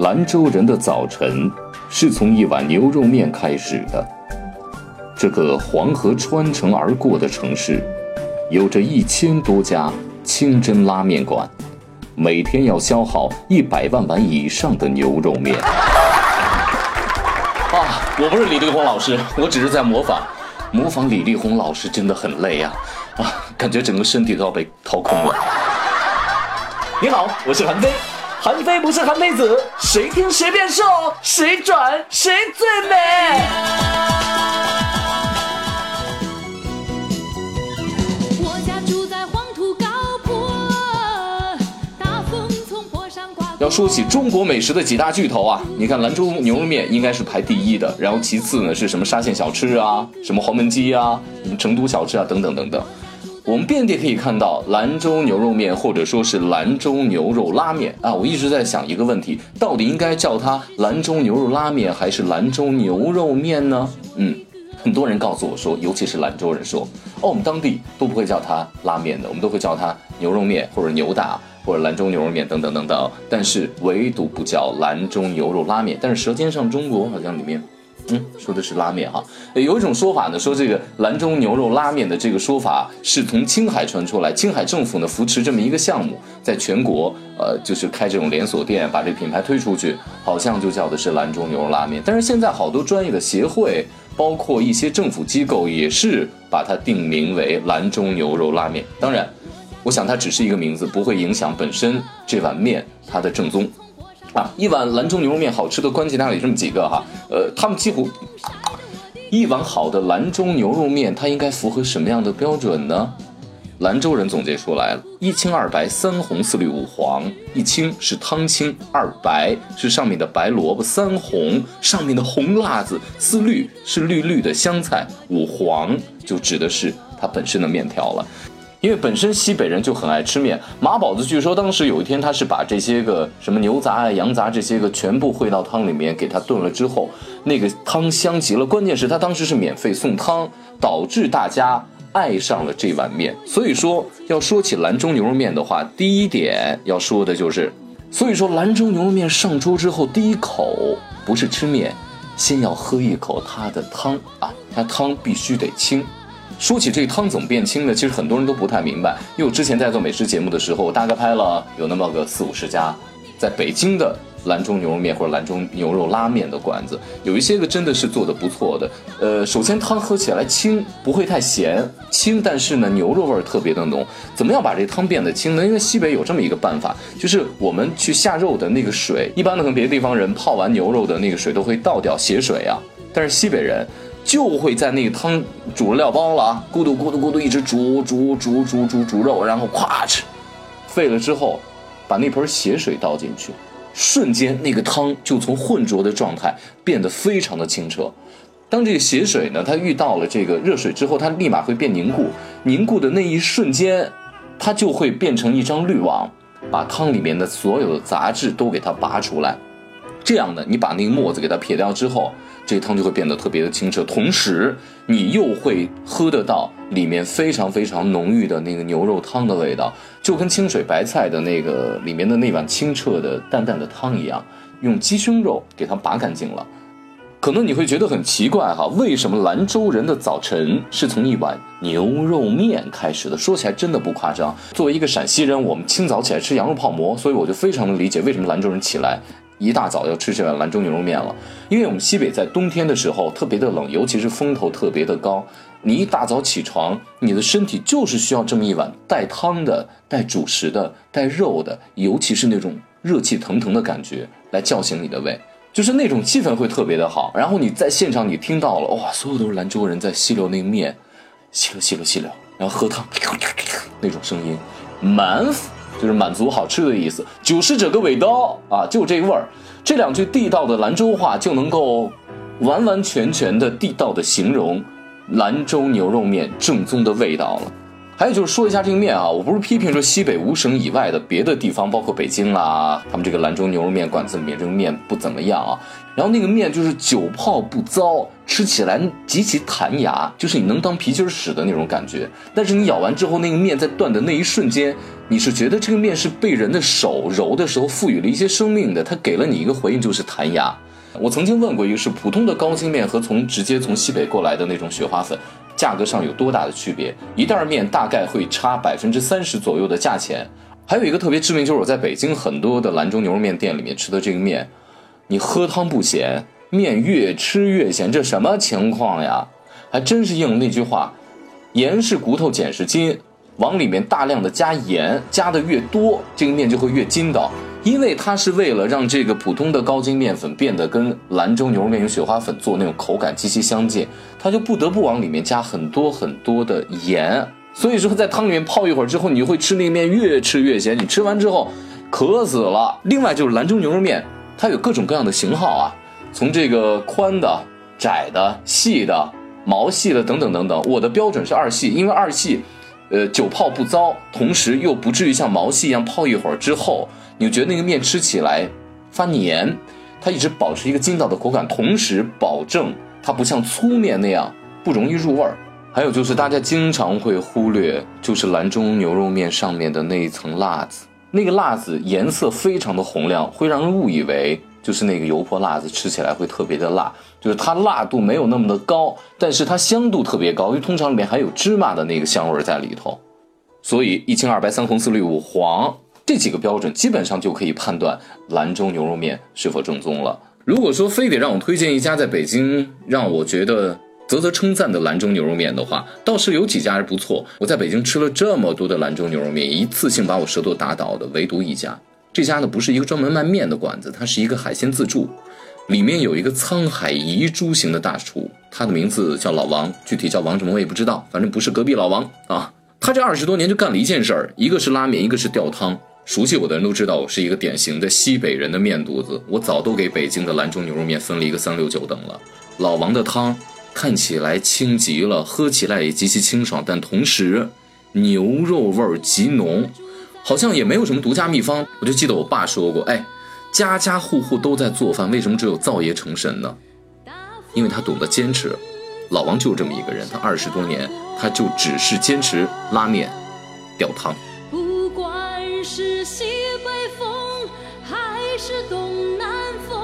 兰州人的早晨是从一碗牛肉面开始的。这个黄河穿城而过的城市，有着一千多家清真拉面馆，每天要消耗一百万碗以上的牛肉面。啊，我不是李立红老师，我只是在模仿。模仿李立红老师真的很累啊！啊，感觉整个身体都要被掏空了。你好，我是韩飞。韩非不是韩非子，谁听谁变瘦，谁转谁最美。我家住在黄土高坡，大风从坡上刮。要说起中国美食的几大巨头啊，你看兰州牛肉面应该是排第一的，然后其次呢是什么沙县小吃啊，什么黄焖鸡啊，什么成都小吃啊，等等等等。我们遍地可以看到兰州牛肉面，或者说是兰州牛肉拉面啊！我一直在想一个问题，到底应该叫它兰州牛肉拉面还是兰州牛肉面呢？嗯，很多人告诉我说，尤其是兰州人说，哦，我们当地都不会叫它拉面的，我们都会叫它牛肉面或者牛大或者兰州牛肉面等等等等，但是唯独不叫兰州牛肉拉面。但是《舌尖上中国》好像里面。嗯，说的是拉面哈。有一种说法呢，说这个兰州牛肉拉面的这个说法是从青海传出来，青海政府呢扶持这么一个项目，在全国呃就是开这种连锁店，把这品牌推出去，好像就叫的是兰州牛肉拉面。但是现在好多专业的协会，包括一些政府机构，也是把它定名为兰州牛肉拉面。当然，我想它只是一个名字，不会影响本身这碗面它的正宗。啊，一碗兰州牛肉面好吃的关键它有这么几个哈，呃，他们几乎一碗好的兰州牛肉面，它应该符合什么样的标准呢？兰州人总结出来了：一清二白三红四绿五黄。一清是汤清，二白是上面的白萝卜，三红上面的红辣子，四绿是绿绿的香菜，五黄就指的是它本身的面条了。因为本身西北人就很爱吃面，马宝子据说当时有一天他是把这些个什么牛杂啊、羊杂这些个全部烩到汤里面，给它炖了之后，那个汤香极了。关键是他当时是免费送汤，导致大家爱上了这碗面。所以说，要说起兰州牛肉面的话，第一点要说的就是，所以说兰州牛肉面上桌之后，第一口不是吃面，先要喝一口它的汤啊，它汤必须得清。说起这汤怎么变清呢？其实很多人都不太明白，因为我之前在做美食节目的时候，我大概拍了有那么个四五十家，在北京的兰州牛肉面或者兰州牛肉拉面的馆子，有一些个真的是做的不错的。呃，首先汤喝起来清，不会太咸，清，但是呢牛肉味儿特别的浓。怎么样把这汤变得清呢？因为西北有这么一个办法，就是我们去下肉的那个水，一般的可能别的地方人泡完牛肉的那个水都会倒掉血水啊，但是西北人。就会在那个汤煮了料包了啊，咕嘟咕嘟咕嘟一直煮煮煮煮煮煮肉，然后咵哧，沸了之后，把那盆血水倒进去，瞬间那个汤就从浑浊的状态变得非常的清澈。当这个血水呢，它遇到了这个热水之后，它立马会变凝固，凝固的那一瞬间，它就会变成一张滤网，把汤里面的所有的杂质都给它拔出来。这样呢，你把那个沫子给它撇掉之后。这汤就会变得特别的清澈，同时你又会喝得到里面非常非常浓郁的那个牛肉汤的味道，就跟清水白菜的那个里面的那碗清澈的淡淡的汤一样。用鸡胸肉给它拔干净了，可能你会觉得很奇怪哈，为什么兰州人的早晨是从一碗牛肉面开始的？说起来真的不夸张。作为一个陕西人，我们清早起来吃羊肉泡馍，所以我就非常的理解为什么兰州人起来。一大早要吃这碗兰州牛肉面了，因为我们西北在冬天的时候特别的冷，尤其是风头特别的高。你一大早起床，你的身体就是需要这么一碗带汤的、带主食的、带肉的，尤其是那种热气腾腾的感觉，来叫醒你的胃，就是那种气氛会特别的好。然后你在现场你听到了，哇，所有都是兰州人在吸溜那个面，吸溜吸溜吸溜，然后喝汤，那种声音，满腹。就是满足好吃的意思，就是这个尾刀啊，就这味儿。这两句地道的兰州话就能够完完全全的地道的形容兰州牛肉面正宗的味道了。还有就是说一下这个面啊，我不是批评说西北五省以外的别的地方，包括北京啦，他们这个兰州牛肉面馆子里面这个面不怎么样啊。然后那个面就是久泡不糟，吃起来极其弹牙，就是你能当皮筋使的那种感觉。但是你咬完之后，那个面在断的那一瞬间，你是觉得这个面是被人的手揉的时候赋予了一些生命的，它给了你一个回应，就是弹牙。我曾经问过一个是普通的高筋面和从直接从西北过来的那种雪花粉，价格上有多大的区别？一袋面大概会差百分之三十左右的价钱。还有一个特别致命，就是我在北京很多的兰州牛肉面店里面吃的这个面。你喝汤不咸，面越吃越咸，这什么情况呀？还真是应了那句话，盐是骨头，碱是筋，往里面大量的加盐，加的越多，这个面就会越筋道。因为它是为了让这个普通的高筋面粉变得跟兰州牛肉面用雪花粉做那种口感极其相近，它就不得不往里面加很多很多的盐。所以说，在汤里面泡一会儿之后，你就会吃那个面越吃越咸，你吃完之后渴死了。另外就是兰州牛肉面。它有各种各样的型号啊，从这个宽的、窄的、细的、毛细的等等等等。我的标准是二细，因为二细，呃，久泡不糟，同时又不至于像毛细一样泡一会儿之后，你就觉得那个面吃起来发黏，它一直保持一个筋道的口感，同时保证它不像粗面那样不容易入味儿。还有就是大家经常会忽略，就是兰州牛肉面上面的那一层辣子。那个辣子颜色非常的红亮，会让人误以为就是那个油泼辣子，吃起来会特别的辣。就是它辣度没有那么的高，但是它香度特别高，因为通常里面还有芝麻的那个香味在里头。所以一清二白三红四绿五黄这几个标准，基本上就可以判断兰州牛肉面是否正宗了。如果说非得让我推荐一家在北京，让我觉得。啧啧称赞的兰州牛肉面的话，倒是有几家是不错。我在北京吃了这么多的兰州牛肉面，一次性把我舌头打倒的，唯独一家。这家呢不是一个专门卖面的馆子，它是一个海鲜自助，里面有一个沧海遗珠型的大厨，他的名字叫老王，具体叫王什么我也不知道，反正不是隔壁老王啊。他这二十多年就干了一件事儿，一个是拉面，一个是吊汤。熟悉我的人都知道，我是一个典型的西北人的面肚子，我早都给北京的兰州牛肉面分了一个三六九等了。老王的汤。看起来清极了，喝起来也极其清爽，但同时牛肉味儿极浓，好像也没有什么独家秘方。我就记得我爸说过，哎，家家户户都在做饭，为什么只有灶爷成神呢？因为他懂得坚持。老王就是这么一个人，他二十多年，他就只是坚持拉面、吊汤。不管是西北风还是东南风